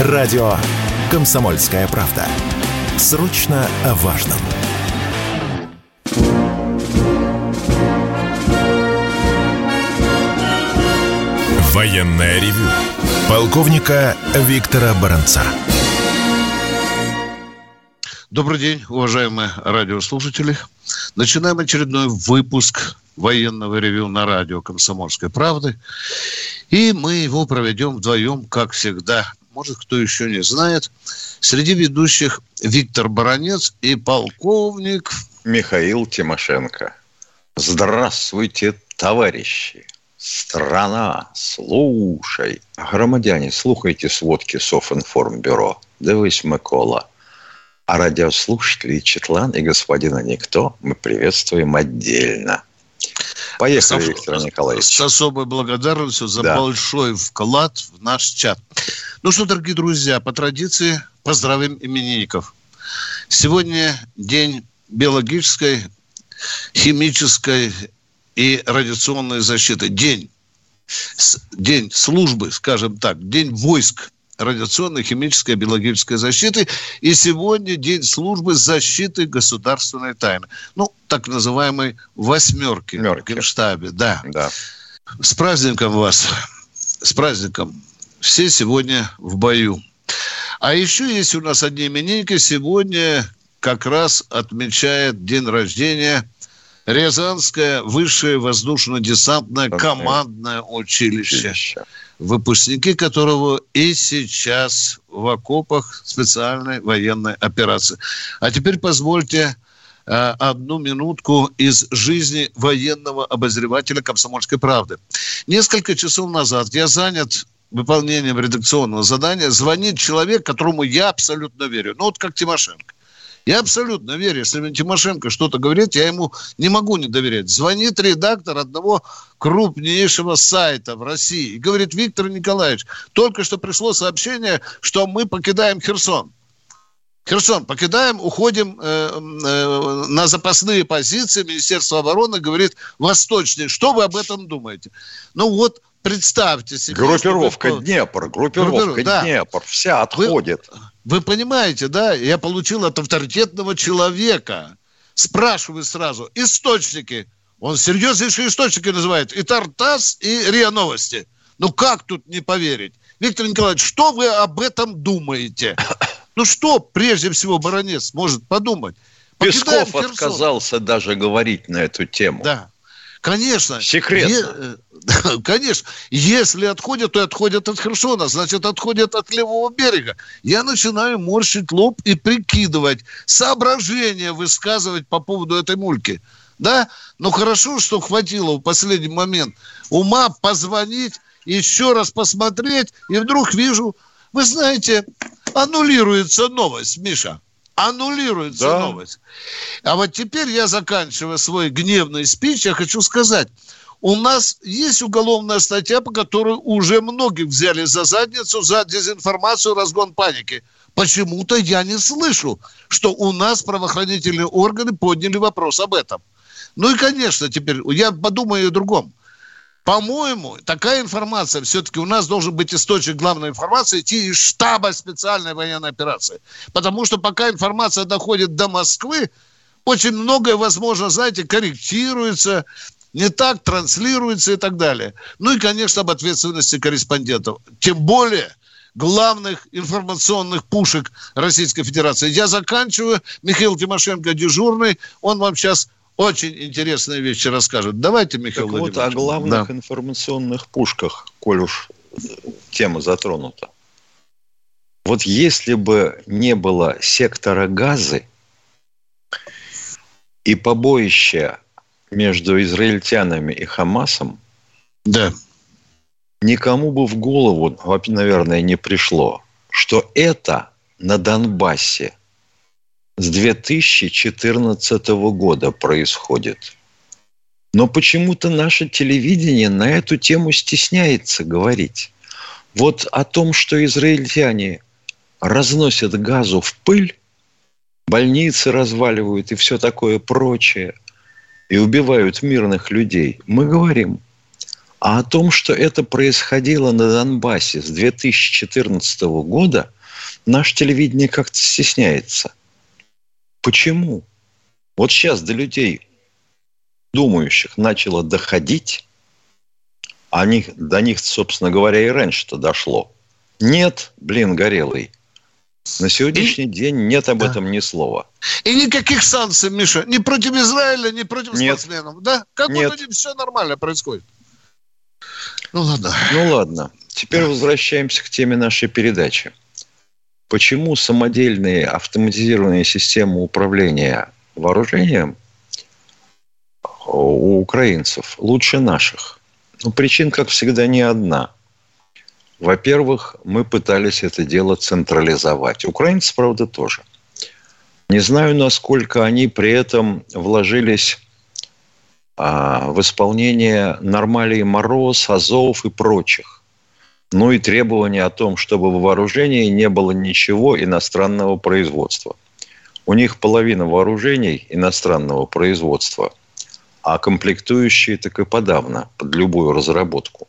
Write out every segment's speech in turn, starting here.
Радио «Комсомольская правда». Срочно о важном. Военная ревю. Полковника Виктора Баранца. Добрый день, уважаемые радиослушатели. Начинаем очередной выпуск военного ревю на радио «Комсомольской правды». И мы его проведем вдвоем, как всегда. Может, кто еще не знает. Среди ведущих Виктор Баранец и полковник... Михаил Тимошенко. Здравствуйте, товарищи. Страна, слушай. Громадяне, слухайте сводки Софинформбюро. Дивись, Микола. А радиослушателей Четлан и господина Никто мы приветствуем отдельно. Поехали, с, Виктор Николаевич. С особой благодарностью за да. большой вклад в наш чат. Ну что, дорогие друзья, по традиции поздравим именинников. Сегодня день биологической, химической и радиационной защиты. День, день службы, скажем так, день войск радиационной, химической, биологической защиты. И сегодня день службы защиты государственной тайны. Ну, так называемой восьмерки Мерки. в Генштабе. Да. да. С праздником вас. С праздником. Все сегодня в бою. А еще есть у нас одни именинники. Сегодня как раз отмечает день рождения Рязанское высшее воздушно-десантное командное училище. Выпускники которого и сейчас в окопах специальной военной операции. А теперь позвольте э, одну минутку из жизни военного обозревателя «Комсомольской правды». Несколько часов назад я занят выполнением редакционного задания. Звонит человек, которому я абсолютно верю. Ну, вот как Тимошенко. Я абсолютно верю, если Тимошенко что-то говорит, я ему не могу не доверять. Звонит редактор одного крупнейшего сайта в России и говорит, Виктор Николаевич, только что пришло сообщение, что мы покидаем Херсон. Херсон, покидаем, уходим э, э, на запасные позиции. Министерство обороны говорит, восточнее. Что вы об этом думаете? Ну вот, представьте себе. Группировка что... Днепр, группировка Группиров... да. Днепр, вся отходит. Вы... Вы понимаете, да? Я получил от авторитетного человека. Спрашиваю сразу. Источники. Он серьезнейшие источники называет. И Тартас, и РИА Новости. Ну как тут не поверить? Виктор Николаевич, что вы об этом думаете? Ну что, прежде всего, баронец может подумать? Песков отказался даже говорить на эту тему. Да. Конечно. Секретно. Конечно. Если отходят, то отходят от Херсона, значит, отходят от левого берега. Я начинаю морщить лоб и прикидывать, соображения высказывать по поводу этой мульки. Да? Но хорошо, что хватило в последний момент ума позвонить, еще раз посмотреть, и вдруг вижу, вы знаете, аннулируется новость, Миша аннулируется да. новость. А вот теперь я заканчиваю свой гневный спич, я хочу сказать, у нас есть уголовная статья, по которой уже многих взяли за задницу за дезинформацию, разгон паники. Почему-то я не слышу, что у нас правоохранительные органы подняли вопрос об этом. Ну и, конечно, теперь я подумаю о другом. По-моему, такая информация, все-таки у нас должен быть источник главной информации идти из штаба специальной военной операции. Потому что пока информация доходит до Москвы, очень многое, возможно, знаете, корректируется, не так транслируется и так далее. Ну и, конечно, об ответственности корреспондентов. Тем более главных информационных пушек Российской Федерации. Я заканчиваю. Михаил Тимошенко дежурный. Он вам сейчас очень интересные вещи расскажут. Давайте, Михаил так вот о главных да. информационных пушках, коль уж тема затронута. Вот если бы не было сектора газы и побоища между израильтянами и Хамасом, да. никому бы в голову, наверное, не пришло, что это на Донбассе – с 2014 года происходит. Но почему-то наше телевидение на эту тему стесняется говорить. Вот о том, что израильтяне разносят газу в пыль, больницы разваливают и все такое прочее, и убивают мирных людей, мы говорим. А о том, что это происходило на Донбассе с 2014 года, наше телевидение как-то стесняется. Почему? Вот сейчас до людей, думающих, начало доходить, а до них, собственно говоря, и раньше-то дошло. Нет, блин, горелый. На сегодняшний и... день нет об да. этом ни слова. И никаких санкций, Миша, ни против Израиля, ни против нет. спортсменов. Да? Как нет. будто все нормально происходит. Ну ладно. Ну ладно. Теперь да. возвращаемся к теме нашей передачи. Почему самодельные автоматизированные системы управления вооружением у украинцев лучше наших? Ну, причин, как всегда, не одна. Во-первых, мы пытались это дело централизовать. Украинцы, правда, тоже. Не знаю, насколько они при этом вложились а, в исполнение нормалей Мороз, Азов и прочих. Ну и требования о том, чтобы в вооружении не было ничего иностранного производства. У них половина вооружений иностранного производства, а комплектующие так и подавно, под любую разработку.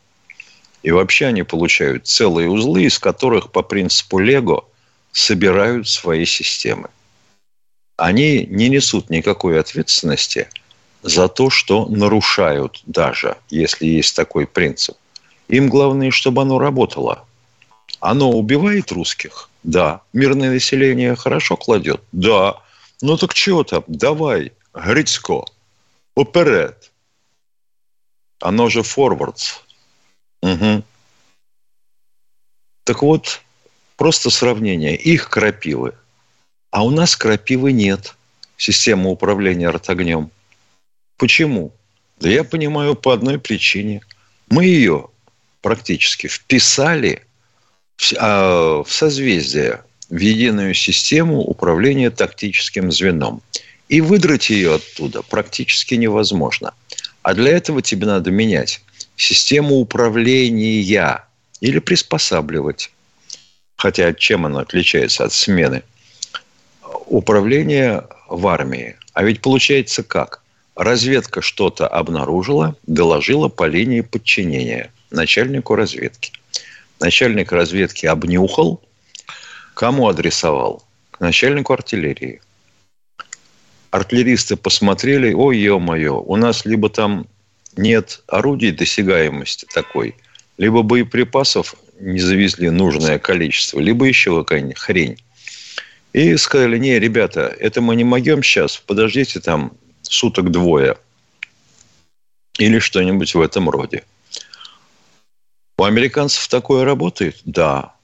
И вообще они получают целые узлы, из которых по принципу Лего собирают свои системы. Они не несут никакой ответственности – за то, что нарушают даже, если есть такой принцип. Им главное, чтобы оно работало. Оно убивает русских? Да. Мирное население хорошо кладет? Да. Ну так чего там? Давай, Грицко, уперед. Оно же форвардс. Угу. Так вот, просто сравнение. Их крапивы. А у нас крапивы нет. Система управления ротогнем. Почему? Да я понимаю по одной причине. Мы ее практически вписали в, а, в созвездие, в единую систему управления тактическим звеном. И выдрать ее оттуда практически невозможно. А для этого тебе надо менять систему управления или приспосабливать. Хотя чем она отличается от смены? Управление в армии. А ведь получается как? Разведка что-то обнаружила, доложила по линии подчинения начальнику разведки. Начальник разведки обнюхал, кому адресовал? К начальнику артиллерии. Артиллеристы посмотрели, ой, ё-моё, у нас либо там нет орудий досягаемости такой, либо боеприпасов не завезли нужное количество, либо еще какая-нибудь хрень. И сказали, не, ребята, это мы не могем сейчас, подождите там суток двое. Или что-нибудь в этом роде. У американцев такое работает? Да.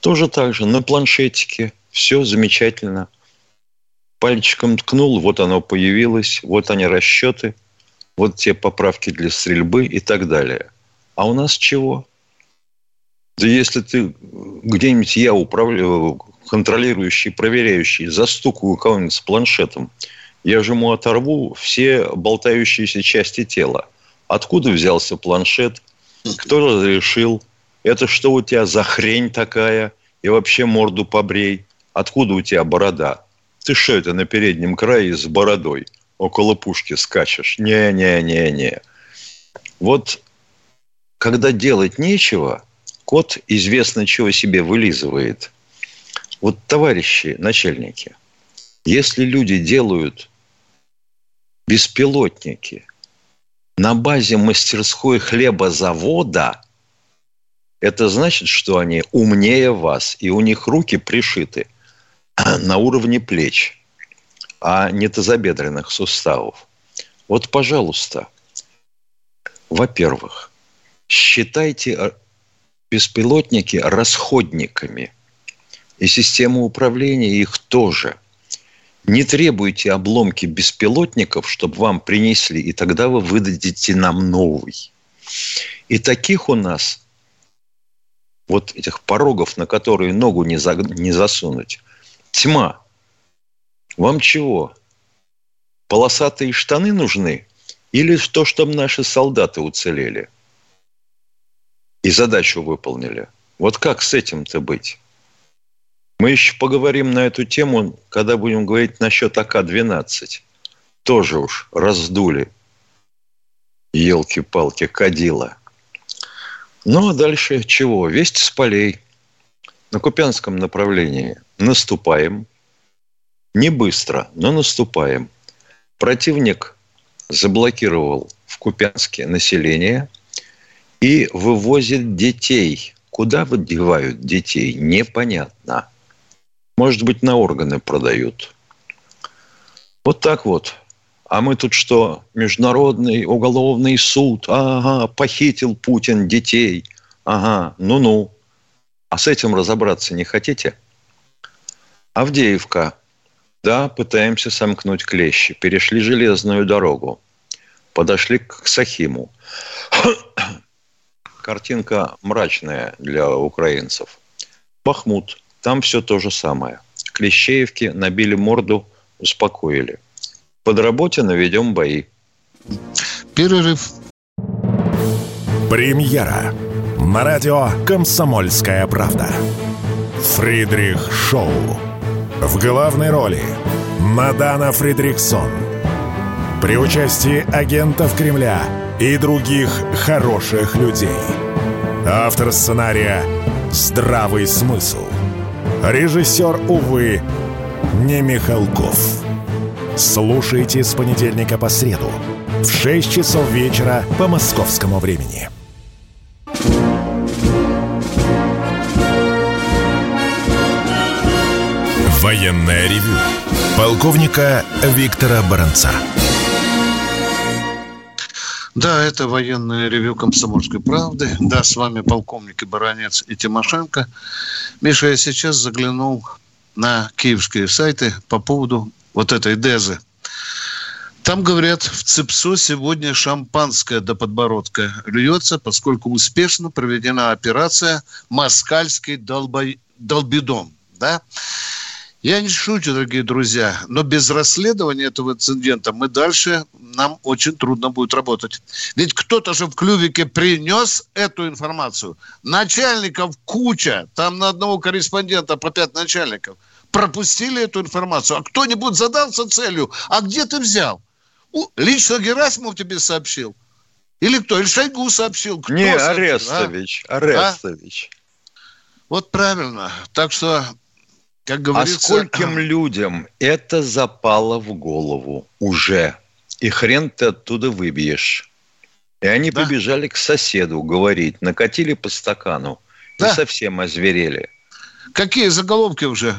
Тоже так же, на планшетике. Все замечательно. Пальчиком ткнул, вот оно появилось, вот они расчеты, вот те поправки для стрельбы и так далее. А у нас чего? Да если ты где-нибудь я управляю, контролирующий, проверяющий, застукаю кого-нибудь с планшетом – я же ему оторву все болтающиеся части тела. Откуда взялся планшет? Кто разрешил? Это что у тебя за хрень такая? И вообще морду побрей. Откуда у тебя борода? Ты что это на переднем крае с бородой? Около пушки скачешь? Не-не-не-не. Вот когда делать нечего, кот известно чего себе вылизывает. Вот, товарищи начальники, если люди делают беспилотники на базе мастерской хлебозавода, это значит, что они умнее вас, и у них руки пришиты на уровне плеч, а не тазобедренных суставов. Вот, пожалуйста, во-первых, считайте беспилотники расходниками, и систему управления их тоже – не требуйте обломки беспилотников, чтобы вам принесли, и тогда вы выдадите нам новый. И таких у нас, вот этих порогов, на которые ногу не, за, не засунуть, тьма. Вам чего? Полосатые штаны нужны? Или то, чтобы наши солдаты уцелели? И задачу выполнили? Вот как с этим-то быть? Мы еще поговорим на эту тему, когда будем говорить насчет АК-12. Тоже уж раздули. Елки-палки, кадила. Ну, а дальше чего? Весть с полей. На Купянском направлении наступаем. Не быстро, но наступаем. Противник заблокировал в Купянске население и вывозит детей. Куда выдевают детей, непонятно. Может быть, на органы продают. Вот так вот. А мы тут что? Международный уголовный суд. Ага, похитил Путин детей. Ага, ну-ну. А с этим разобраться не хотите? Авдеевка. Да, пытаемся сомкнуть клещи. Перешли железную дорогу. Подошли к Сахиму. Картинка мрачная для украинцев. Бахмут. Там все то же самое. Клещеевки набили морду, успокоили. Под работе наведем бои. Перерыв. Премьера. На радио «Комсомольская правда». Фридрих Шоу. В главной роли Мадана Фридриксон. При участии агентов Кремля и других хороших людей. Автор сценария «Здравый смысл». Режиссер, увы, не Михалков. Слушайте с понедельника по среду в 6 часов вечера по московскому времени. Военная ревю. Полковника Виктора Баранца. Да, это военное ревю «Комсомольской правды». Да, с вами полковник и баронец и Тимошенко. Миша, я сейчас заглянул на киевские сайты по поводу вот этой дезы. Там, говорят, в ЦИПСО сегодня шампанское до подбородка льется, поскольку успешно проведена операция «Москальский долбо... долбидом». Да? Я не шучу, дорогие друзья, но без расследования этого инцидента мы дальше, нам очень трудно будет работать. Ведь кто-то же в клювике принес эту информацию. Начальников куча, там на одного корреспондента по пять начальников. Пропустили эту информацию. А кто-нибудь задался целью, а где ты взял? Лично Герасимов тебе сообщил? Или кто? Или Шойгу сообщил? Кто Не, сообщил, Арестович. А? Арестович. А? Вот правильно. Так что как а говорится... А скольким людям это запало в голову уже? И хрен ты оттуда выбьешь. И они да? побежали к соседу говорить, накатили по стакану да. и совсем озверели. Какие заголовки уже?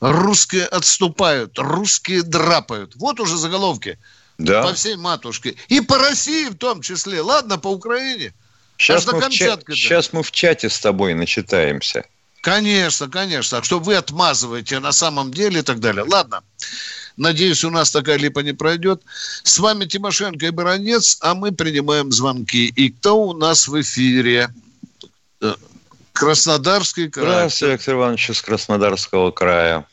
Русские отступают, русские драпают. Вот уже заголовки. Да. По всей матушке. И по России в том числе. Ладно, по Украине. Сейчас, мы в, ча- сейчас мы в чате с тобой начитаемся. Конечно, конечно. А что вы отмазываете на самом деле и так далее. Ладно. Надеюсь, у нас такая липа не пройдет. С вами Тимошенко и Баранец, а мы принимаем звонки. И кто у нас в эфире? Э, Краснодарский край. Здравствуйте, Виктор Иванович из Краснодарского края.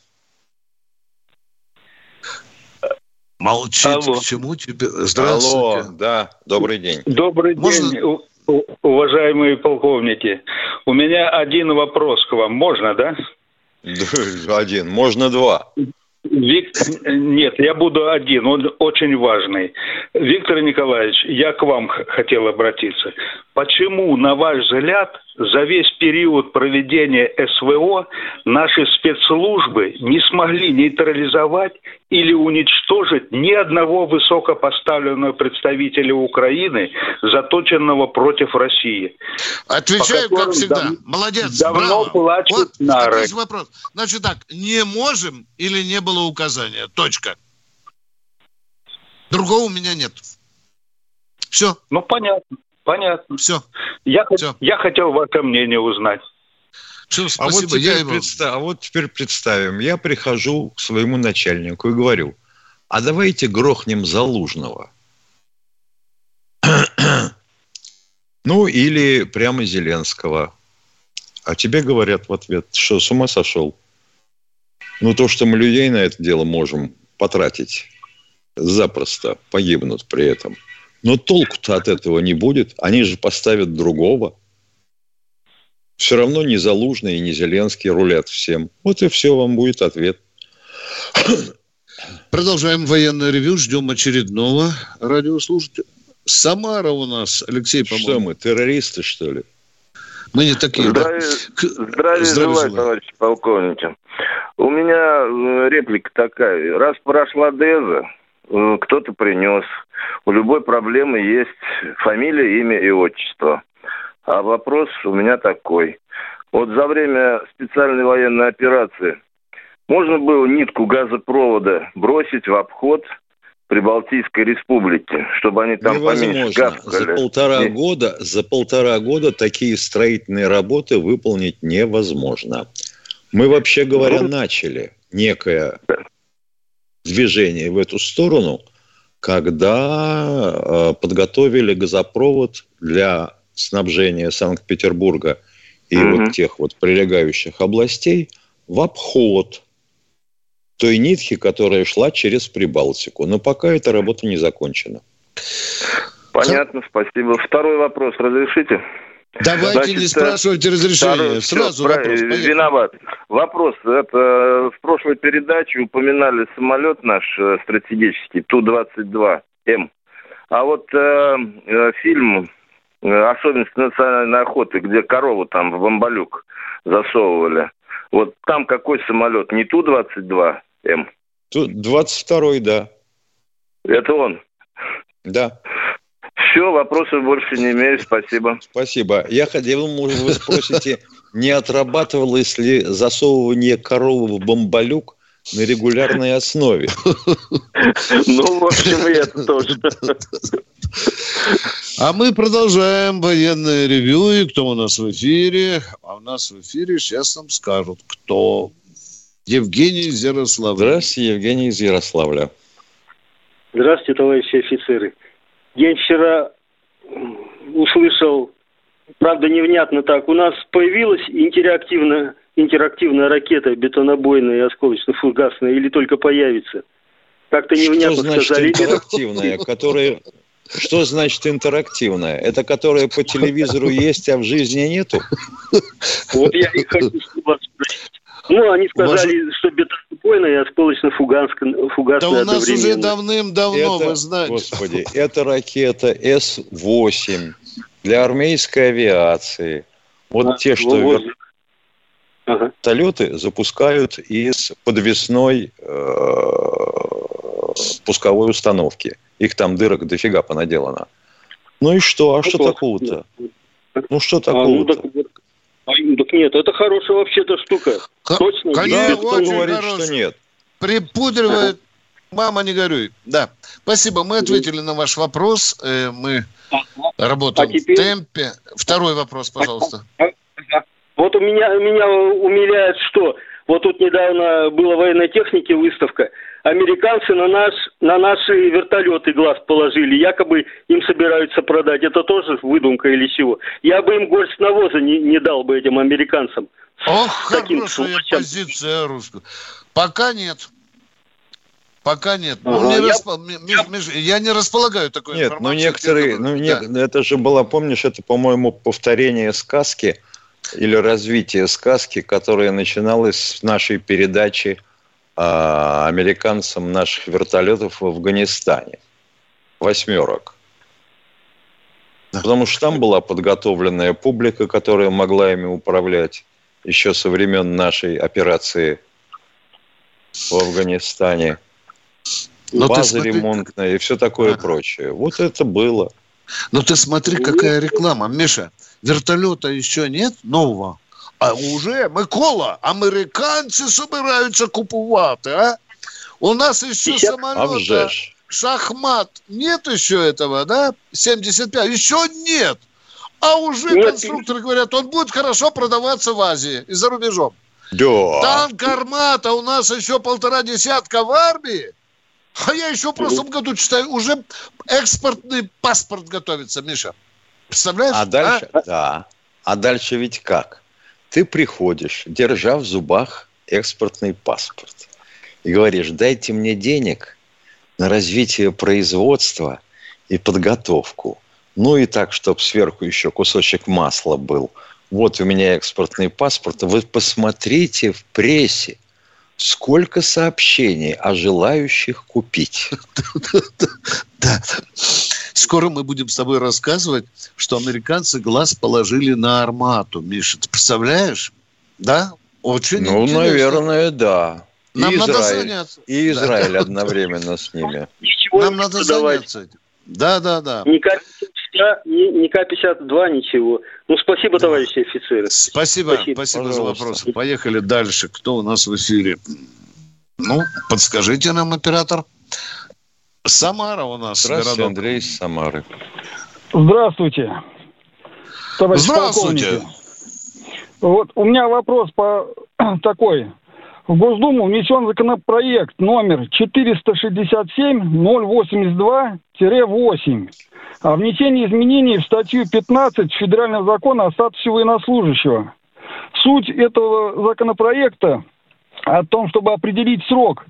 Молчит. Алло. К чему тебе? Здравствуйте. Алло, да, добрый день. Добрый Можно... день уважаемые полковники. У меня один вопрос к вам. Можно, да? Один. Можно два. Вик... Нет, я буду один, он очень важный. Виктор Николаевич, я к вам хотел обратиться. Почему, на ваш взгляд, за весь период проведения СВО наши спецслужбы не смогли нейтрализовать или уничтожить ни одного высокопоставленного представителя Украины, заточенного против России. Отвечаю, как всегда. Дав... Молодец, давно браво. плачут вот нары. вопрос. Значит так, не можем или не было указания? Точка. Другого у меня нет. Все. Ну, понятно. Понятно. Все. Я, Все. я хотел ваше мнение узнать. Все, спасибо. А вот, теперь я представ... а вот теперь представим, я прихожу к своему начальнику и говорю, а давайте грохнем Залужного. ну, или прямо Зеленского. А тебе говорят в ответ, что с ума сошел? Ну, то, что мы людей на это дело можем потратить, запросто погибнут при этом – но толку-то от этого не будет. Они же поставят другого. Все равно не Залужный и не Зеленский рулят всем. Вот и все, вам будет ответ. Продолжаем военное ревю. Ждем очередного радиослушателя. Самара у нас, Алексей, по-моему. Что мы, террористы, что ли? Мы не такие. Здравия, да. здравия, здравия желаю, товарищи полковники. У меня э, реплика такая. Раз прошла Деза, э, кто-то принес. У любой проблемы есть фамилия, имя и отчество. А вопрос у меня такой. Вот за время специальной военной операции можно было нитку газопровода бросить в обход Прибалтийской республики, чтобы они там Невозможно. За полтора, Нет. года, за полтора года такие строительные работы выполнить невозможно. Мы, вообще говоря, ну, начали некое движение в эту сторону, когда э, подготовили газопровод для снабжения Санкт-Петербурга и угу. вот тех вот прилегающих областей в обход той нитки, которая шла через Прибалтику. Но пока эта работа не закончена. Понятно, спасибо. Второй вопрос разрешите? Давайте Значит, не спрашивайте разрешения. Второй, Сразу все, вопрос. Поехали. Виноват. Вопрос. Это в прошлой передаче упоминали самолет наш э, стратегический Ту-22М. А вот э, э, фильм э, «Особенности национальной охоты», где корову там в бомбалюк засовывали. Вот там какой самолет? Не Ту-22, М. Тут 22-й, да. Это он? Да. Все, вопросов больше не имею, спасибо. Спасибо. Я хотел, может, вы спросите, не отрабатывалось ли засовывание коровы в бомбалюк на регулярной основе? Ну, в общем, и это тоже. А мы продолжаем военное ревю. И кто у нас в эфире? А у нас в эфире сейчас нам скажут, кто. Евгений из Ярославля. Здравствуйте, Евгений из Ярославля. Здравствуйте, товарищи офицеры. Я вчера услышал, правда, невнятно так, у нас появилась интерактивная, интерактивная ракета бетонобойная и осколочно-фугасная или только появится? Как-то невнятно Что значит сказали. интерактивная, которая... Что значит интерактивная? Это которая по телевизору есть, а в жизни нету? Вот я и хочу вас спросить. Ну, они сказали, Может... что бетонопойная и осколочно-фугасная Да у нас уже давным-давно, это, вы знаете. Господи, это ракета С-8 для армейской авиации. Вот а, те, что вот. Вертолеты ага. запускают из подвесной э, пусковой установки. Их там дырок дофига понаделано. Ну и что? А ну, что такого-то? Ну что такого-то? А, ну, так, так нет, это хорошая вообще-то штука. Х- Точно. Конечно, да, очень говорит, хороший. что нет. Припудривает. Мама, не горюй. Да. Спасибо. Мы ответили на ваш вопрос. Э, мы работаем а теперь... в темпе. Второй вопрос, пожалуйста. Вот у меня, меня умиляет, что вот тут недавно была военной техники выставка – американцы на, наш, на наши вертолеты глаз положили, якобы им собираются продать. Это тоже выдумка или чего? Я бы им горсть навоза не, не дал бы этим американцам. Ох, хорошая сволочам. позиция русская. Пока нет. Пока нет. Ну, ага, ну, не я... Расп... Я не располагаю такой нет, информацией. Нет, ну некоторые, ну, не... да. это же было, помнишь, это, по-моему, повторение сказки или развитие сказки, которая начиналась с нашей передачи а, американцам наших вертолетов в Афганистане. Восьмерок. Потому что там была подготовленная публика, которая могла ими управлять еще со времен нашей операции в Афганистане. Но База смотри... ремонтная и все такое а. прочее. Вот это было. Но ты смотри, какая реклама. Миша, вертолета еще нет нового? А уже Микола, американці собираються купувати, а? У нас еще самолета шахмат. Нет еще этого, да? 75. Еще нет. А уже нет. конструкторы говорят, он будет хорошо продаваться в Азии и за рубежом. Да. Танк «Армата» у нас еще полтора десятка в армии. А я еще в прошлом году читаю, уже экспортный паспорт готовится, Миша. Представляешь? А дальше, а? да. А дальше ведь как? Ты приходишь, держа в зубах экспортный паспорт, и говоришь, дайте мне денег на развитие производства и подготовку. Ну и так, чтобы сверху еще кусочек масла был. Вот у меня экспортный паспорт. Вы посмотрите в прессе, сколько сообщений о желающих купить. Да. Скоро мы будем с тобой рассказывать, что американцы глаз положили на армату. Миша, ты представляешь? Да? Очень Ну, интересно. наверное, да. Нам и надо Израиль, заняться. И Израиль да. одновременно с ними. Ничего Нам надо заняться этим. Да, да, да. Ни К-52, ничего. Ну, спасибо, товарищи офицеры. Спасибо, спасибо, спасибо за вопросы. Поехали дальше. Кто у нас в эфире? Ну, подскажите нам, оператор. Самара у нас. Здравствуйте, городок. Андрей из Самары. Здравствуйте. Товарищ Здравствуйте. Вот у меня вопрос по такой. В Госдуму внесен законопроект номер 467-082-8 о внесении изменений в статью 15 Федерального закона о статусе военнослужащего. Суть этого законопроекта о том, чтобы определить срок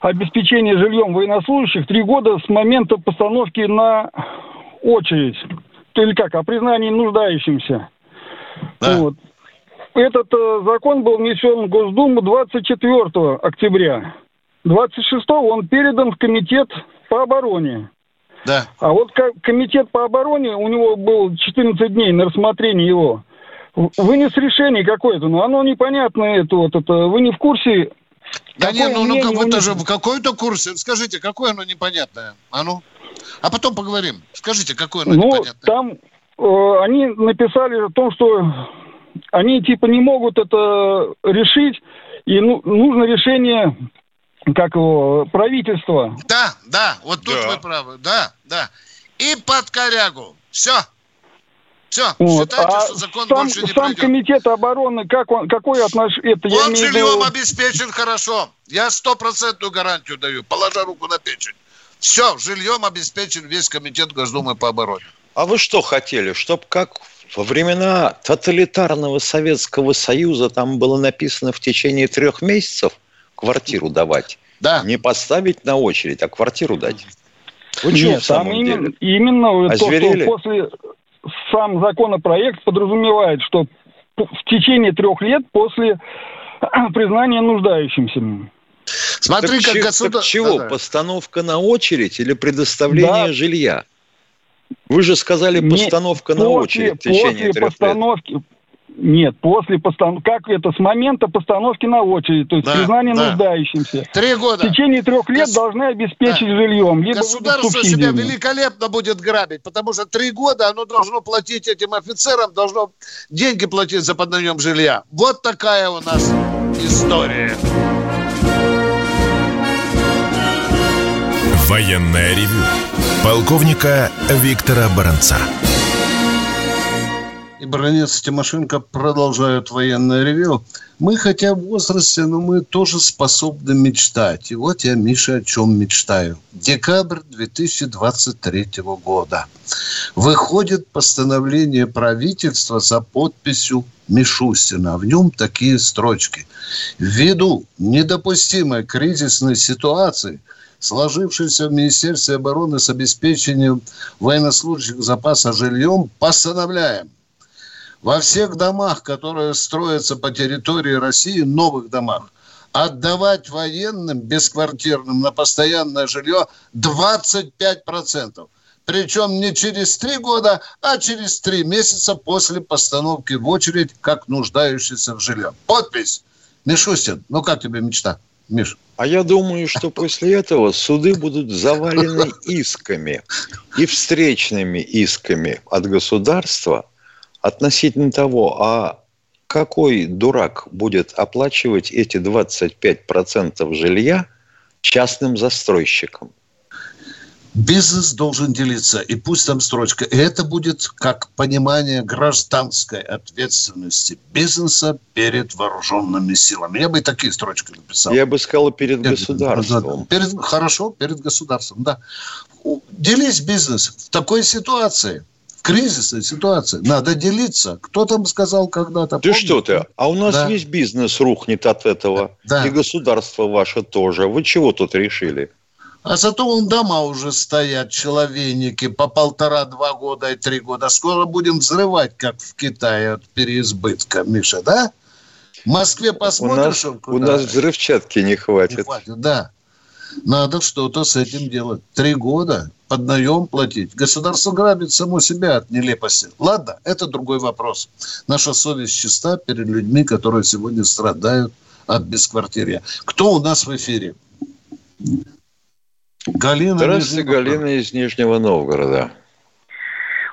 обеспечения жильем военнослужащих три года с момента постановки на очередь. Или как, о признании нуждающимся. Да. Вот. Этот э, закон был внесен в Госдуму 24 октября. 26 он передан в комитет по обороне. Да. А вот комитет по обороне, у него был 14 дней на рассмотрение его. Вынес решение какое-то, но оно непонятное. Это вот это. Вы не в курсе? Да нет, ну, ну вы-то же в какой-то курсе. Скажите, какое оно непонятное? А ну? А потом поговорим. Скажите, какое оно ну, непонятное? Там э, они написали о том, что они типа не могут это решить, и ну, нужно решение как его, правительства. Да, да, вот тут да. вы правы, да, да. И под корягу. Все. Все, вот. считайте, а что закон сам, больше не сам пройдет. комитет обороны, как он, какой отношение? Это, он жильем виду... обеспечен хорошо. Я стопроцентную гарантию даю, положа руку на печень. Все, жильем обеспечен весь комитет Госдумы по обороне. А вы что хотели, чтобы как во времена тоталитарного Советского Союза там было написано в течение трех месяцев квартиру давать? Да. Не поставить на очередь, а квартиру дать. Вы Нет, там именно, деле? именно то, что после сам законопроект подразумевает, что в течение трех лет после признания нуждающимся. Смотри, так как государство... Так чего, да, да. постановка на очередь или предоставление да. жилья? Вы же сказали постановка Не, на после, очередь в течение после трех постановки, лет. Нет, после постановки, как это, с момента постановки на очередь, то есть да, признание да. нуждающимся. Три года. В течение трех лет Гос... должны обеспечить да. жильем. Либо Государство себя великолепно будет грабить, потому что три года оно должно платить этим офицерам, должно деньги платить за поднаем жилья. Вот такая у нас история. Военная ревю. Полковника Виктора Баранца и Баранец Тимошенко продолжают военное ревю. Мы хотя в возрасте, но мы тоже способны мечтать. И вот я, Миша, о чем мечтаю. Декабрь 2023 года. Выходит постановление правительства за подписью Мишустина. В нем такие строчки. Ввиду недопустимой кризисной ситуации – сложившейся в Министерстве обороны с обеспечением военнослужащих запаса жильем, постановляем – во всех домах, которые строятся по территории России, новых домах, отдавать военным бесквартирным на постоянное жилье 25%. Причем не через три года, а через три месяца после постановки в очередь, как нуждающийся в жилье. Подпись. Мишустин, ну как тебе мечта, Миш? А я думаю, что после этого суды будут завалены исками и встречными исками от государства – относительно того, а какой дурак будет оплачивать эти 25% жилья частным застройщикам? Бизнес должен делиться, и пусть там строчка. И это будет как понимание гражданской ответственности бизнеса перед вооруженными силами. Я бы такие строчки написал. Я бы сказал перед государством. Перед, хорошо, перед государством, да. Делись бизнес в такой ситуации – кризисная ситуация. Надо делиться. Кто там сказал когда-то? Ты помните? что ты? А у нас да. весь бизнес рухнет от этого. Да. И государство ваше тоже. Вы чего тут решили? А зато вон дома уже стоят, человейники, по полтора-два года и три года. Скоро будем взрывать, как в Китае от переизбытка, Миша, да? В Москве посмотришь... У нас, у нас взрывчатки не хватит. Не хватит, да. Надо что-то с этим делать. Три года под наем платить. Государство грабит само себя от нелепости. Ладно, это другой вопрос. Наша совесть чиста перед людьми, которые сегодня страдают от бесквартирья. Кто у нас в эфире? Галина. Здравствуйте, Галина из Нижнего Новгорода.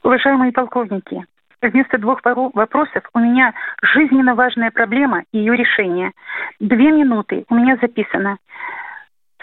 Уважаемые полковники, вместо двух вопросов у меня жизненно важная проблема и ее решение. Две минуты у меня записано.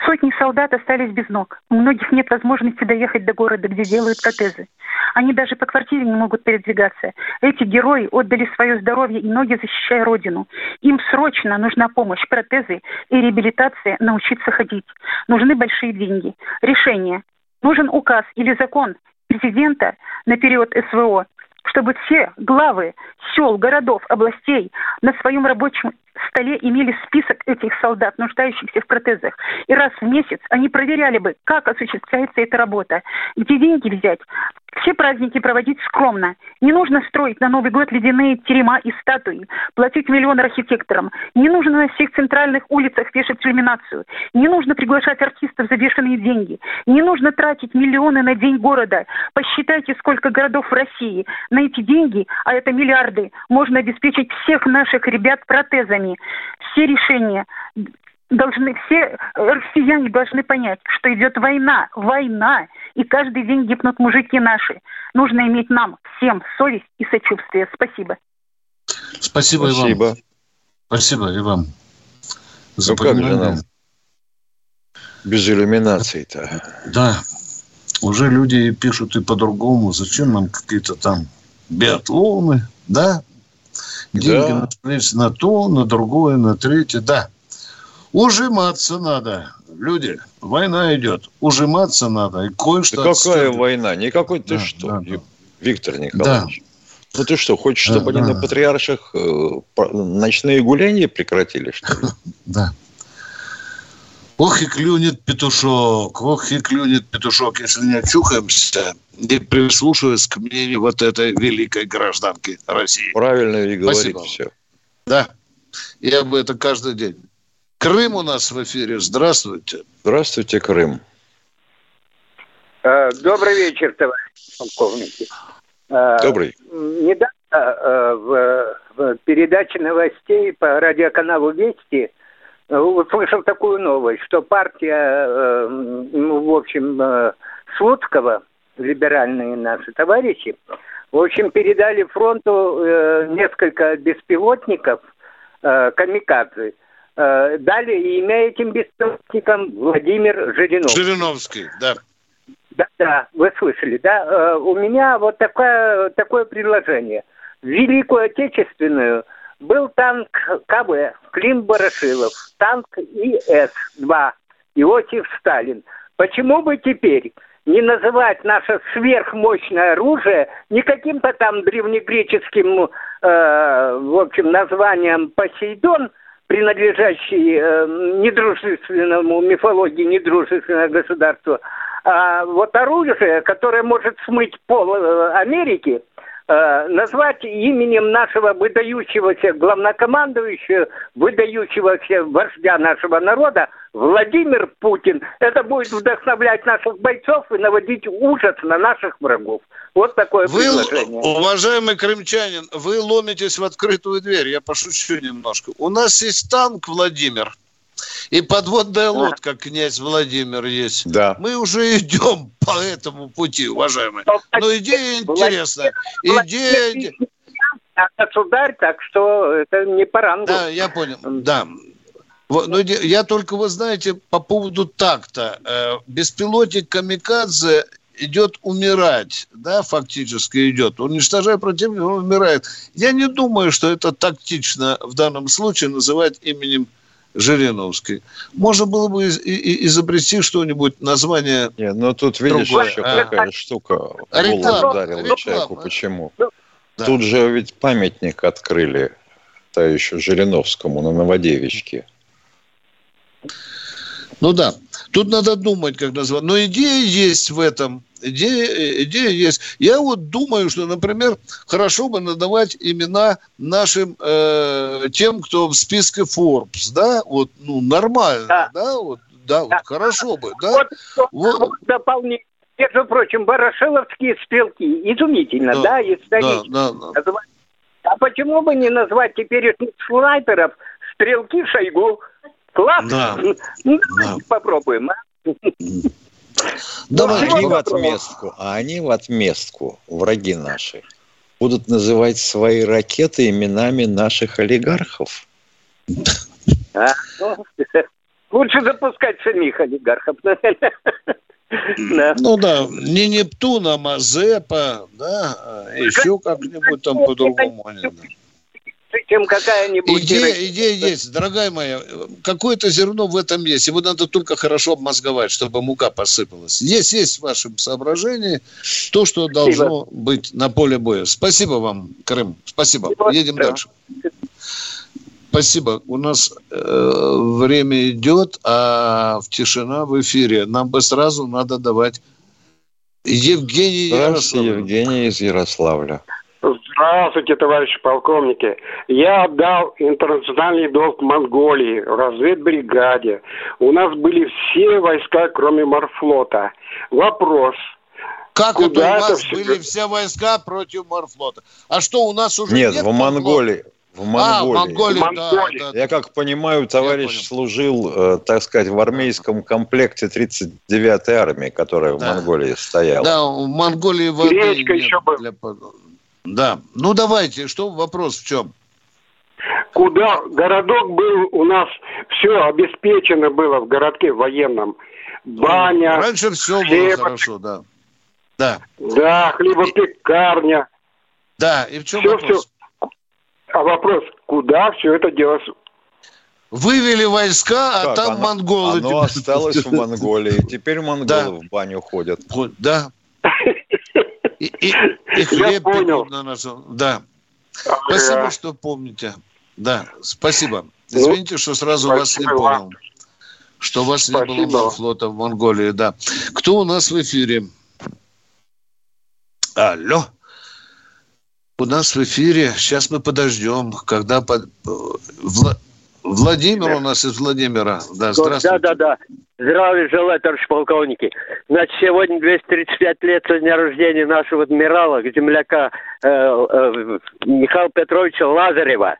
Сотни солдат остались без ног. У многих нет возможности доехать до города, где делают протезы. Они даже по квартире не могут передвигаться. Эти герои отдали свое здоровье и ноги, защищая Родину. Им срочно нужна помощь, протезы и реабилитация, научиться ходить. Нужны большие деньги. Решение. Нужен указ или закон президента на период СВО, чтобы все главы сел, городов, областей на своем рабочем столе имели список этих солдат, нуждающихся в протезах. И раз в месяц они проверяли бы, как осуществляется эта работа, где деньги взять, все праздники проводить скромно. Не нужно строить на Новый год ледяные терема и статуи, платить миллионы архитекторам. Не нужно на всех центральных улицах вешать иллюминацию. Не нужно приглашать артистов за бешеные деньги. Не нужно тратить миллионы на день города. Посчитайте, сколько городов в России. На эти деньги, а это миллиарды, можно обеспечить всех наших ребят протезами. Все решения должны все россияне должны понять, что идет война, война, и каждый день гибнут мужики наши. Нужно иметь нам всем совесть и сочувствие. Спасибо. Спасибо, Спасибо. Спасибо и вам. За ну как же нам без иллюминации-то? Да. Уже люди пишут и по-другому. Зачем нам какие-то там биатлоны, да? Деньги да. на то, на другое, на третье. Да, Ужиматься надо. Люди, война идет. Ужиматься надо. И кое-что да какая война? Никакой ты да, что, да, да. Виктор Николаевич? Да. Ну ты что, хочешь, чтобы да, они да. на патриарших э, ночные гуляния прекратили, что ли? Да. Ох и клюнет петушок, ох и клюнет петушок, если не очухаемся и прислушиваясь к мнению вот этой великой гражданки России. Правильно и говорит все. Да, я бы это каждый день. Крым у нас в эфире. Здравствуйте. Здравствуйте, Крым. Э, добрый вечер, товарищ полковники. Э, Добрый. Недавно э, в передаче новостей по радиоканалу «Вести» услышал такую новость, что партия, ну, в общем, Слуцкого, либеральные наши товарищи, в общем, передали фронту несколько беспилотников камикадзе – Э, дали имя этим беспилотникам Владимир Жириновский. Жириновский, да. Да, да, вы слышали, да? Э, у меня вот такое, такое предложение. Великую Отечественную был танк КВ Клим Барашилов, танк ИС-2 Иосиф Сталин. Почему бы теперь не называть наше сверхмощное оружие не каким-то там древнегреческим, э, в общем, названием Посейдон – принадлежащий э, недружественному мифологии недружественного государства, а вот оружие, которое может смыть пол э, Америки, назвать именем нашего выдающегося главнокомандующего, выдающегося вождя нашего народа Владимир Путин. Это будет вдохновлять наших бойцов и наводить ужас на наших врагов. Вот такое вы, предложение. Уважаемый крымчанин, вы ломитесь в открытую дверь. Я пошучу немножко. У нас есть танк, Владимир, и подводная лодка, князь Владимир, есть. Да. Мы уже идем по этому пути, уважаемые. Но идея интересная. Идея... Государь, так что это не по рангу. Да, я понял. Да. Но я только, вы знаете, по поводу такта. Э, беспилотник Камикадзе идет умирать, да, фактически идет, уничтожая противника, он умирает. Я не думаю, что это тактично в данном случае называть именем Жириновской. Можно было бы из, и, изобрести что-нибудь, название... Нет, но ну тут, видишь, другое. еще а, какая штука реклама, ударила реклама. человеку. Почему? Да. Тут же ведь памятник открыли, то еще Жириновскому на Новодевичке. Ну да, тут надо думать, как назвать. Но идея есть в этом. Идея, идея есть. Я вот думаю, что, например, хорошо бы надавать имена нашим э, тем, кто в списке Forbes, да, вот, ну, нормально, да, да вот, да, вот хорошо бы, да. Вот, вот. вот дополнение. Между прочим, ворошиловские стрелки. Изумительно, да, да исторически. Да, да, да. А почему бы не назвать теперь снайперов стрелки Шойгу? Класс! Да. Ну, да. попробуем, а? Давай, они в отместку, а они в отместку, враги наши, будут называть свои ракеты именами наших олигархов. А, ну, лучше запускать самих олигархов. Да. Ну да, не Нептун, а Мазепа, да, а еще как-нибудь там по-другому. Чем какая-нибудь... Идея, идея есть, дорогая моя. Какое-то зерно в этом есть. Его надо только хорошо обмозговать, чтобы мука посыпалась. Есть, есть в вашем соображении то, что должно Спасибо. быть на поле боя. Спасибо вам, Крым. Спасибо. Спасибо. Едем дальше. Спасибо. У нас э, время идет, а в тишина в эфире. Нам бы сразу надо давать Евгений Здравствуйте, Евгений из Ярославля. Здравствуйте, товарищи полковники. Я отдал интернациональный долг Монголии, разведбригаде. У нас были все войска, кроме морфлота. Вопрос. Как это у вас это были все войска против морфлота? А что, у нас уже нет? Нет, в Монголии. В Монголии. А, в Монголии, Монголии. Да, да. Я как понимаю, товарищ служил, э, так сказать, в армейском комплекте 39-й армии, которая да. в Монголии стояла. Да, в Монголии воды Гречка еще был. Для... Да. Ну, давайте, что вопрос в чем? Куда городок был у нас, все обеспечено было в городке военном. Баня. Раньше все хлеб... было хорошо, да. Да. Да, хлебопекарня. Да, и в чем все, вопрос? Все. А вопрос, куда все это дело Вывели войска, а как, там оно, монголы. Оно осталось в Монголии. Теперь монголы да. в баню ходят. Да. И, и, и хлеб пекут на нашем. Да. Спасибо, что помните. Да, спасибо. Ну, Извините, что сразу вас не понял. Что у вас не было флота в Монголии, да. Кто у нас в эфире? Алло. У нас в эфире, сейчас мы подождем, когда под... Вла... Владимир у нас из Владимира. Да, здравствуйте. Да, да, да. Здравия желаю, товарищ полковники. Значит, сегодня 235 лет со дня рождения нашего адмирала, земляка э, э, Михаила Петровича Лазарева.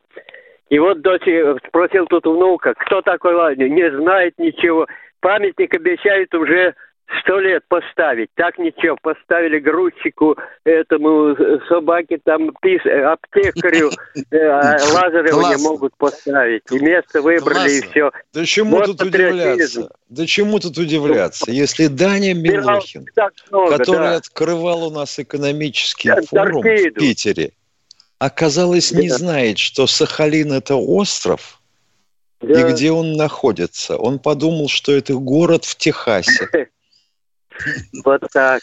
И вот дочь спросил тут внука, кто такой Лазарев, не знает ничего. Памятник обещают уже сто лет поставить. Так ничего, поставили грузчику, этому э, собаке, там, пис, э, аптекарю, э, а Лазарева не могут поставить. И место выбрали, и все. Да чему вот тут удивляться? Да чему тут удивляться? Если Даня Милохин, много, который да. открывал у нас экономический да, форум в Питере, оказалось, не да. знает, что Сахалин – это остров, да. и где он находится. Он подумал, что это город в Техасе. Вот так.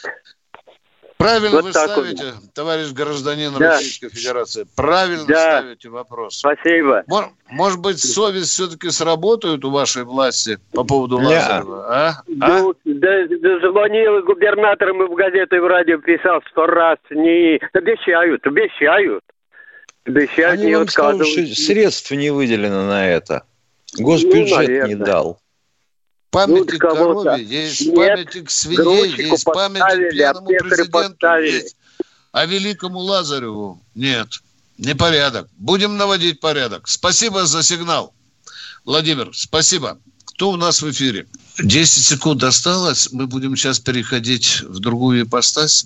Правильно вот вы ставите, вот. товарищ гражданин да. Российской Федерации. Правильно да. ставите вопрос. Спасибо. Может, может быть, совесть все-таки сработает у вашей власти по поводу Лазарева? А? а? Ну, да, да, звонил губернаторам и в газеты, и в радио писал сто раз. Не обещают, обещают. Обещают, Они не вам скажут, что средств не выделено на это. Госбюджет ну, не дал. Памятник ну, корове, есть Нет, памятник свинье, есть памятник пьяному президенту, поставили. есть. А великому Лазареву нет. Непорядок. Будем наводить порядок. Спасибо за сигнал. Владимир, спасибо. Кто у нас в эфире? 10 секунд осталось. Мы будем сейчас переходить в другую ипостась.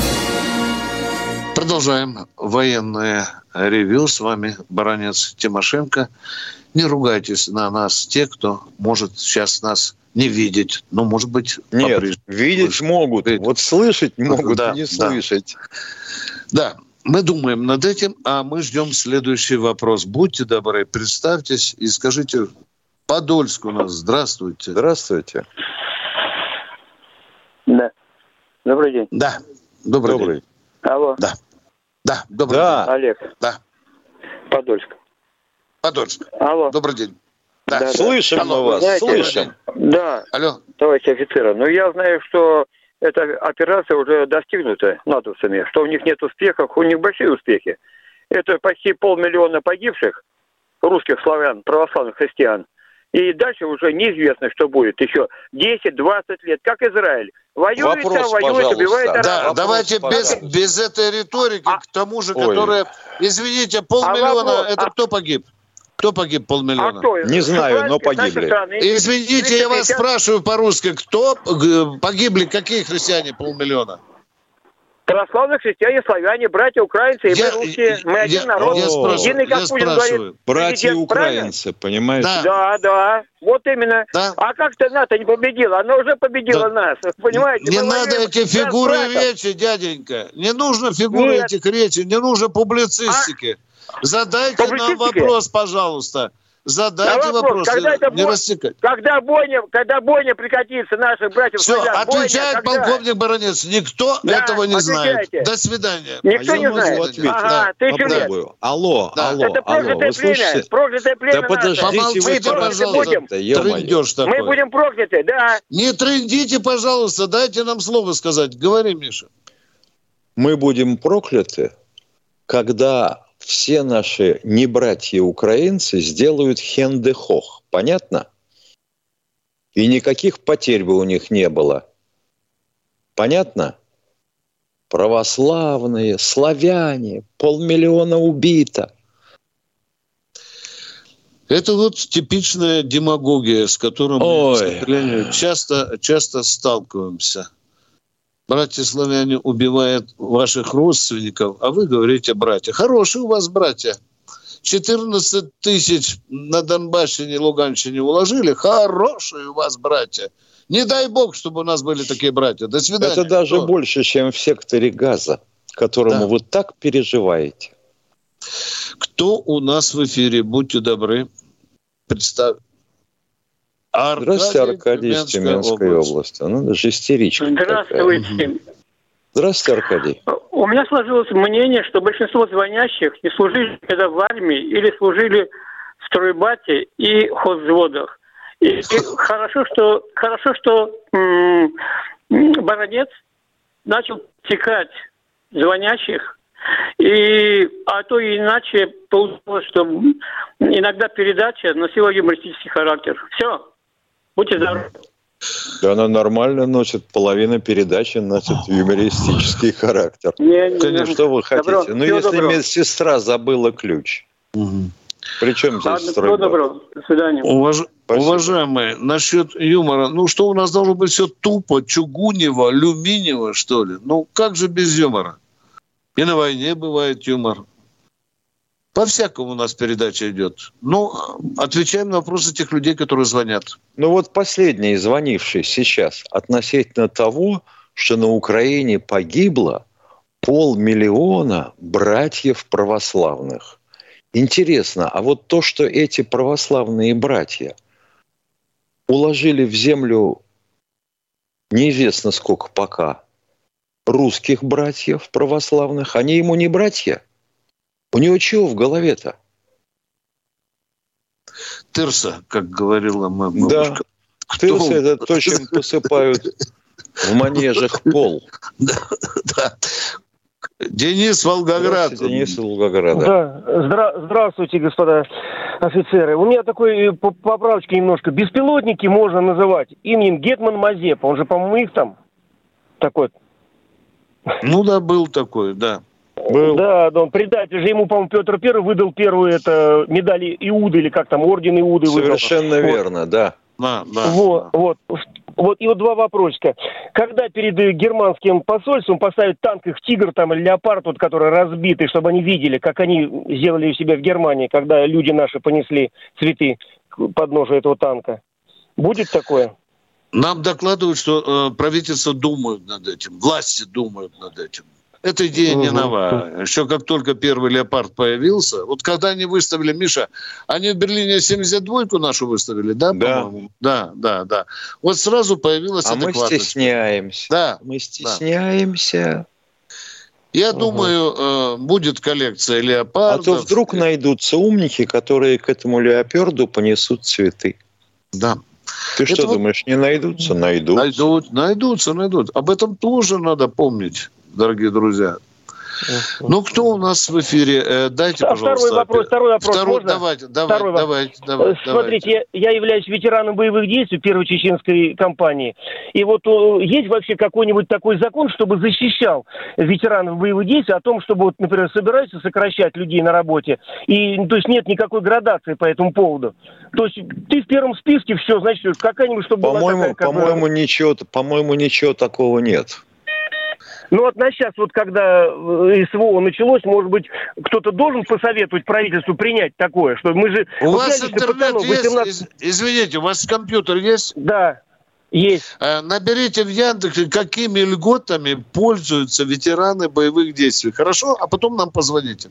Продолжаем военное ревю. С вами баронец Тимошенко. Не ругайтесь на нас те, кто может сейчас нас не видеть. Ну, может быть, Нет, видеть слышать. могут. Видеть. Вот слышать могут, да, не да. слышать. Да, мы думаем над этим, а мы ждем следующий вопрос. Будьте добры, представьтесь и скажите, Подольск у нас, здравствуйте. Здравствуйте. Добрый день. Да, добрый, добрый. день. Алло. Да. Да, добрый да. день. Олег. Да. Подольск. Подольск. Алло. Добрый день. Да, да слышим да. мы вас, Знаете, слышим. Да. Алло. Товарищ офицеры, ну я знаю, что эта операция уже достигнута натовцами, что у них нет успехов, у них большие успехи. Это почти полмиллиона погибших русских славян, православных христиан. И дальше уже неизвестно, что будет. Еще 10-20 лет, как Израиль. Воюет, Вопрос, воюет, пожалуйста. убивает Да, Вопрос, давайте без, без этой риторики а, к тому же, которая... Извините, полмиллиона, а вопрос, это а, кто погиб? Кто погиб полмиллиона? А кто? Не знаю, но погибли. Извините, я вас спрашиваю по-русски. Кто погибли? Какие христиане полмиллиона? Православные христиане, славяне, братья украинцы, и я, мы русские, мы я, один народ, я единый, как Путин говорит. Братья украинцы, понимаете? Да. да, да, вот именно. Да. А как-то НАТО не победила, она уже победила да. нас, понимаете? Не надо эти фигуры речи, дяденька, не нужно фигуры Нет. этих речи, не нужно публицистики. А? Задайте нам вопрос, пожалуйста. Задайте вопрос, вопрос. Когда это не бо... рассекать. Когда бойня, когда бойня прекратится наших братьев Все, славян, отвечает бойня, полковник Баранец. Никто да, этого не отвечайте. знает. До свидания. Никто а не знает. Ответить. Ага, да. тысячу лет. Алло, да. алло, Это проклятое алло, племя. Проклятое племя Да подождите Помолчите, пожалуйста. Трындеж такой. Мы будем прокляты, да. Не трындите, пожалуйста. Дайте нам слово сказать. Говори, Миша. Мы будем прокляты, когда все наши небратья-украинцы сделают хендехох. Понятно? И никаких потерь бы у них не было. Понятно? Православные, славяне, полмиллиона убито. Это вот типичная демагогия, с которой мы, к сожалению, часто, часто сталкиваемся братья-славяне убивают ваших родственников, а вы говорите братья. Хорошие у вас братья. 14 тысяч на Донбассине, Луганщине уложили. Хорошие у вас братья. Не дай бог, чтобы у нас были такие братья. До свидания. Это даже Кто? больше, чем в секторе газа, которому да. вы так переживаете. Кто у нас в эфире? Будьте добры. Представь. Аркадий, Здравствуйте, Аркадий из Тюменской области. области. Ну, даже истеричка Здравствуйте. Такая. Здравствуйте, Аркадий. У меня сложилось мнение, что большинство звонящих не служили когда в армии или служили в стройбате и хозводах. И, и хорошо, что хорошо, что м- Баронец начал текать звонящих и, а то иначе получилось, что иногда передача носила юмористический характер. Все. Будьте здоровы. Да она нормально носит, половина передачи носит юмористический характер. Не, не, не, что вы хотите? Добро. Ну, если добро. медсестра забыла ключ. Угу. Причем здесь Ладно, всего добро. До свидания. Уваж... Уважаемые, насчет юмора, ну что у нас должно быть все тупо, чугунево, алюминиево, что ли? Ну как же без юмора? И на войне бывает юмор. По-всякому у нас передача идет. Ну, отвечаем на вопросы тех людей, которые звонят. Ну вот последний звонивший сейчас относительно того, что на Украине погибло полмиллиона братьев православных. Интересно, а вот то, что эти православные братья уложили в землю неизвестно сколько пока русских братьев православных, они ему не братья – у него чего в голове-то? Тырса, как говорила моя бабушка. Да, Кто? тырса – это то, чем посыпают в манежах пол. Да, да. Денис Волгоград. Денис Волгоград. Да. Здра- здравствуйте, господа офицеры. У меня такой э, поправочка немножко. Беспилотники можно называть именем Гетман Мазепа. Он же, по-моему, их там такой. Ну да, был такой, да. Был. Да, да, он предатель же ему, по-моему, Петр Первый выдал первую это медали Иуды или как там орден Иуды Совершенно выдал. верно, вот. да. Да, да. Вот, вот. Вот и вот два вопросика. Когда перед германским посольством поставят танк их «Тигр» там, или «Леопард», вот, который разбитый, чтобы они видели, как они сделали у себя в Германии, когда люди наши понесли цветы к подножию этого танка? Будет такое? Нам докладывают, что э, правительство думают над этим, власти думают над этим. Эта идея угу. не новая. Еще как только первый «Леопард» появился, вот когда они выставили, Миша, они в Берлине 72-ку нашу выставили, да, да. по-моему? Да, да, да. Вот сразу появилась А мы стесняемся. Да. Мы стесняемся. Я угу. думаю, э, будет коллекция леопардов. А то вдруг найдутся умники, которые к этому леопарду понесут цветы. Да. Ты Это что вот... думаешь, не найдутся? Найдутся. Найдут, найдутся, найдут. Об этом тоже надо помнить, дорогие друзья. Ну, кто у нас в эфире? Э, дайте, а пожалуйста. Второй вопрос, второй вопрос второй, можно? Давайте, давайте, второй давайте, давайте. Смотрите, я, я являюсь ветераном боевых действий первой чеченской кампании. И вот есть вообще какой-нибудь такой закон, чтобы защищал ветеранов боевых действий о том, чтобы, вот, например, собираются сокращать людей на работе, и то есть нет никакой градации по этому поводу. То есть ты в первом списке, все, значит, какая-нибудь, чтобы по-моему, была такая... По-моему, ничего, по-моему, ничего такого нет. Ну вот на сейчас, вот когда э, СВО началось, может быть, кто-то должен посоветовать правительству принять такое, что мы же... У вас интернет пацанов, 18... есть? Извините, у вас компьютер есть? Да. Есть. Э, наберите в Яндексе, какими льготами пользуются ветераны боевых действий. Хорошо? А потом нам позвоните.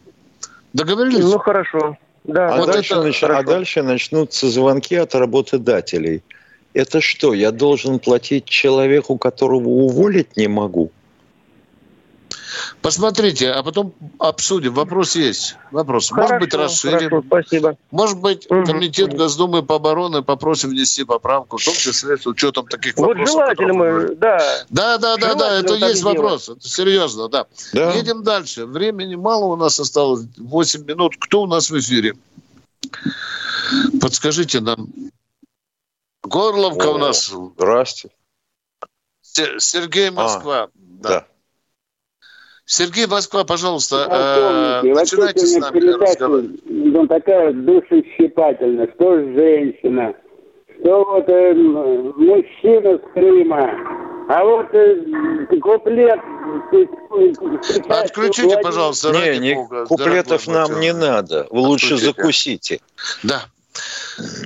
Договорились? Ну, хорошо. Да. А, вот дальше, это... нач... а дальше начнутся звонки от работодателей. Это что, я должен платить человеку, которого уволить не могу? Посмотрите, а потом обсудим. Вопрос есть. Вопрос. Хорошо, Может быть, расширим. Хорошо, спасибо. Может быть, комитет Госдумы по обороне попросим внести поправку, в том числе с учетом таких вот вопросов. Вот желательно мы, да. Да, да, да, да, это есть делать. вопрос. Это серьезно, да. да. Едем дальше. Времени мало у нас осталось. 8 минут. Кто у нас в эфире? Подскажите нам. Горловка О, у нас. Здрасте. Сергей Москва. А, да. да. Сергей Москва, пожалуйста, э, начинайте с нами разговаривать. Ну, такая душесчипательная, что женщина, что вот э, мужчина с Крыма, а вот э, куплет... Отключите, пожалуйста, не, не, Бога, Куплетов нам человек. не надо, вы лучше закусите. Да.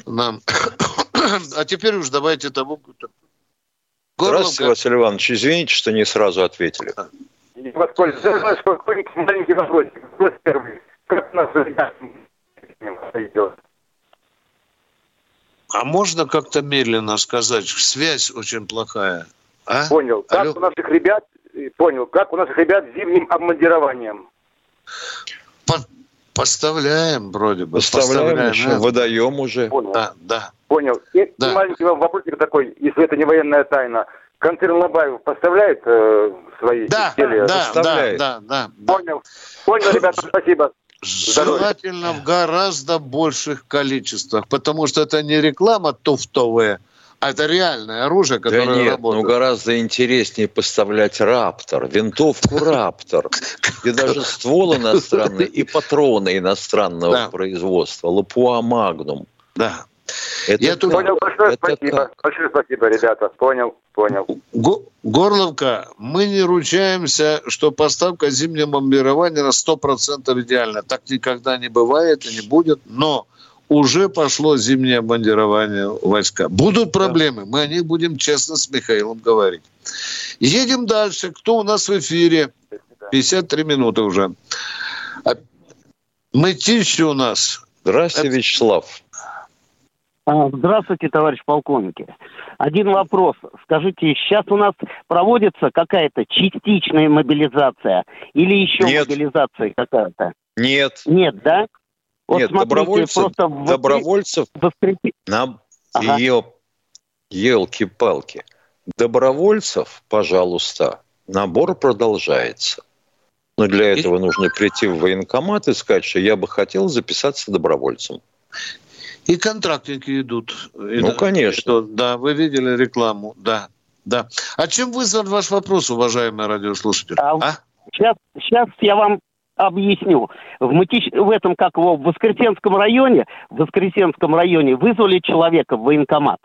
Нам. а теперь уж давайте тому... Здравствуйте, Василий Иванович, извините, что не сразу ответили воспользоваться. Маленький вопрос. Вопрос первый. Как у нас идет? А можно как-то медленно сказать? Связь очень плохая. А? Понял. Как Алло? у наших ребят, понял, как у наших ребят с зимним обмундированием? По поставляем вроде бы. Поставляем, поставляем еще, выдаем уже. Понял. Да, да. Понял. И да. маленький вам вопросик такой, если это не военная тайна. Константин Лобаев поставляет э, свои да, изделия? Да, да, да, да. Понял. Понял, ребята, спасибо. Желательно в гораздо больших количествах, потому что это не реклама туфтовая, а это реальное оружие, которое да нет, работает. Ну, гораздо интереснее поставлять «Раптор», винтовку «Раптор», где даже ствол иностранный и патроны иностранного производства, «Лапуа Магнум». Да, это Я тут... Понял, большое это спасибо. Как? Большое спасибо, ребята. Понял, понял. Горловка, мы не ручаемся, что поставка зимнего бомбирования на 100% идеальна. Так никогда не бывает и не будет. Но уже пошло зимнее бомбирование войска. Будут проблемы, мы о них будем честно с Михаилом говорить. Едем дальше. Кто у нас в эфире? 53 минуты уже. А, Мытищи у нас. Здравствуйте, Это... Вячеслав. А, здравствуйте, товарищ полковники. Один вопрос. Скажите, сейчас у нас проводится какая-то частичная мобилизация или еще Нет. мобилизация какая-то? Нет. Нет, да? Вот Нет, смотрите, добровольцев, просто добровольцев воскрес... на ага. елки-палки. Добровольцев, пожалуйста, набор продолжается. Но для этого нужно прийти в военкомат и сказать, что я бы хотел записаться добровольцем. И контрактники идут. Ну, и, конечно. Что, да, вы видели рекламу, да. Да. А чем вызван ваш вопрос, уважаемый радиослушатель? А, а? Сейчас, сейчас я вам объясню. В, Матич... в этом, как его, в Воскресенском районе, в Воскресенском районе вызвали человека в военкомат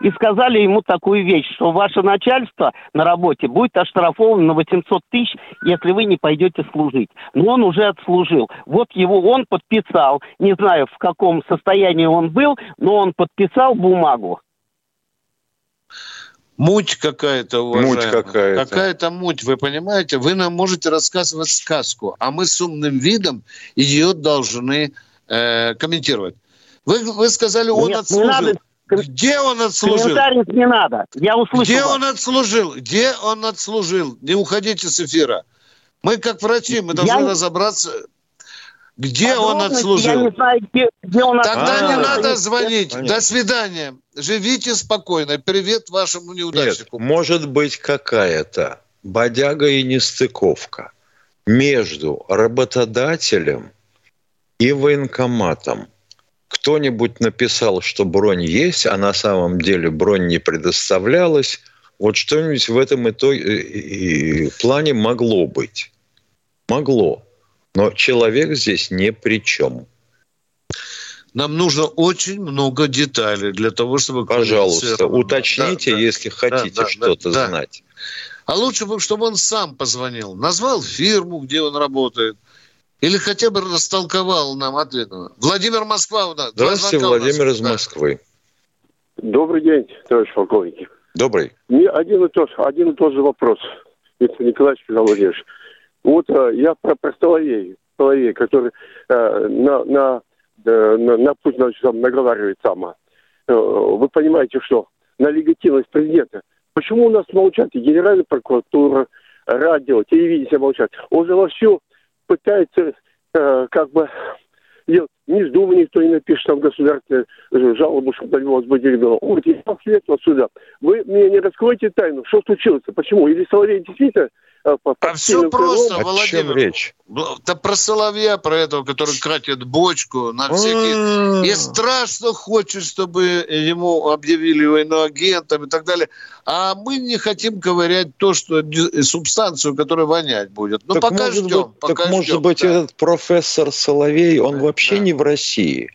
и сказали ему такую вещь, что ваше начальство на работе будет оштрафовано на 800 тысяч, если вы не пойдете служить. Но он уже отслужил. Вот его он подписал, не знаю, в каком состоянии он был, но он подписал бумагу. Муть какая-то, уважаемая. Муть какая-то. Какая-то муть, вы понимаете? Вы нам можете рассказывать сказку, а мы с умным видом ее должны э, комментировать. Вы, вы сказали, он Нет, отслужил. не надо. Где он отслужил? Комментариев не надо. Я услышал. Где вас. он отслужил? Где он отслужил? Не уходите с эфира. Мы, как врачи, мы должны Я- разобраться, где он отслужил. Я не знаю, где, где он Тогда отслужил. не надо Нет, звонить. Понятно. До свидания. Живите спокойно. Привет вашему Нет, неудачнику. может быть какая-то бодяга и нестыковка между работодателем и военкоматом. Кто-нибудь написал, что бронь есть, а на самом деле бронь не предоставлялась. Вот что-нибудь в этом итоге, и- и плане могло быть. Могло. Но человек здесь ни при чем. Нам нужно очень много деталей для того, чтобы... Пожалуйста, уточните, Да, да. если хотите Да, да, что-то да. знать. А лучше бы, чтобы он сам позвонил, назвал фирму, где он работает, или хотя бы растолковал нам ответ. Владимир Москва у нас. Здравствуйте, у нас. Владимир из Да. Москвы. Добрый день, товарищ полковник. Добрый. Мне один и тот, один и тот же вопрос, Виктор Николаевич Владимирович. Вот э, я про, про Соловей, Соловей, который э, на, на, э, на, на Путина там наговаривает сама. Э, вы понимаете, что на легитимность президента. Почему у нас молчат и Генеральная прокуратура, радио, телевидение молчат? Он же вовсю пытается э, как бы делать. Ни с Думы никто не напишет там государственную э, жалобу, чтобы до него возбудили ребенок. Он говорит, я после этого суда. Вы мне не раскроете тайну, что случилось? Почему? Или Соловей действительно э, по- А под все просто, крылом? Владимир. речь? Да про Соловья, про этого, который кратит бочку на всякие... И страшно хочет, чтобы ему объявили войну агентом и так далее. А мы не хотим ковырять то, что субстанцию, которая вонять будет. Ну, Так пока может ждем. быть- пока так может ждем, быть да. этот профессор Соловей, он вообще не в России.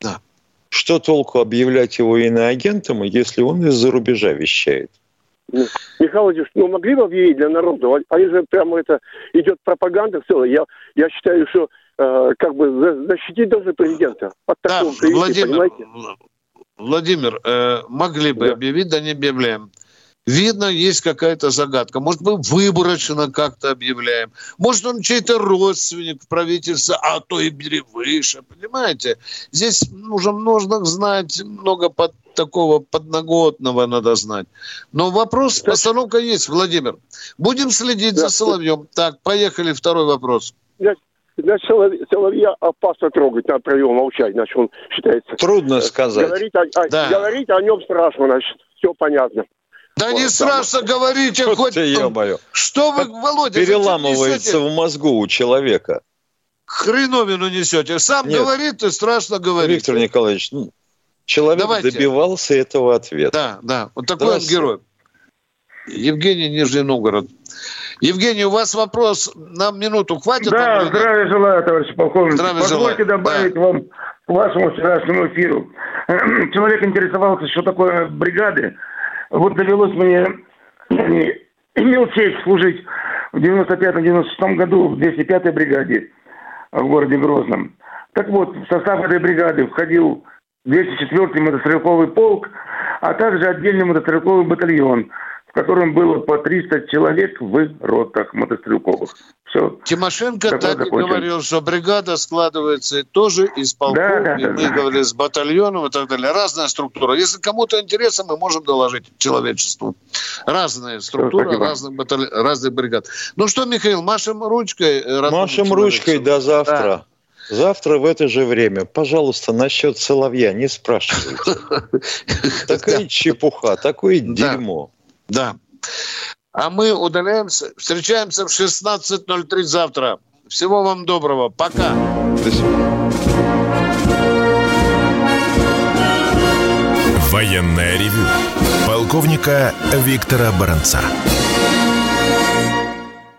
Да. Что толку объявлять его иноагентом, если он из-за рубежа вещает? Михаил Владимирович, ну могли бы объявить для народа? Они же прямо это идет пропаганда целая. Я, я считаю, что э, как бы за- защитить должны президента от Да, привести, Владимир, понимаете? Владимир, э, могли бы объявить, да не объявляем. Видно, есть какая-то загадка. Может, мы выборочно как-то объявляем. Может, он чей-то родственник в правительстве, а то и бери выше. Понимаете? Здесь нужно, нужно знать много под, такого подноготного надо знать. Но вопрос, постановка есть, Владимир. Будем следить за Соловьем. Так, поехали, второй вопрос. Значит, значит, Соловь- Соловья опасно трогать, надо про него молчать, значит, он считается... Трудно э, сказать. Говорить о- Да. говорить о нем страшно, значит, все понятно. Да не Вот, страшно, говорите Ух хоть... ты, ё-моё. Что вы, Володя, Переламывается в мозгу у человека. Хреновину несете. Сам Нет. говорит, и страшно говорить. Виктор Николаевич, ну, человек Давайте. добивался этого ответа. Да, да. Вот такой он герой. Евгений Нижний Новгород. Евгений, у вас вопрос. Нам минуту хватит? Да, нет? здравия желаю, товарищ полковник. Здравия Позвольте желаю. добавить вам к вашему вчерашнему эфиру. Человек интересовался, что такое бригады. Вот довелось мне, не- имел честь служить в 95-96 году в 205-й бригаде в городе Грозном. Так вот, в состав этой бригады входил 204-й мотострелковый полк, а также отдельный мотострелковый батальон, в котором было по 300 человек в ротах мотострелковых. Все. Тимошенко так и говорил, что бригада складывается тоже из полков, Да, да, и да, мы да. говорили с батальоном и так далее. Разная структура. Если кому-то интересно, мы можем доложить человечеству. Разная структура, спасибо. разных, баталь... разных бригад. Ну что, Михаил, машем ручкой. э, Машем ручкой до завтра. Завтра в это же время. Пожалуйста, насчет соловья не спрашивайте. Такая чепуха, такое дерьмо. Да. А мы удаляемся, встречаемся в 16.03 завтра. Всего вам доброго. Пока. Военное ревю полковника Виктора Баранца.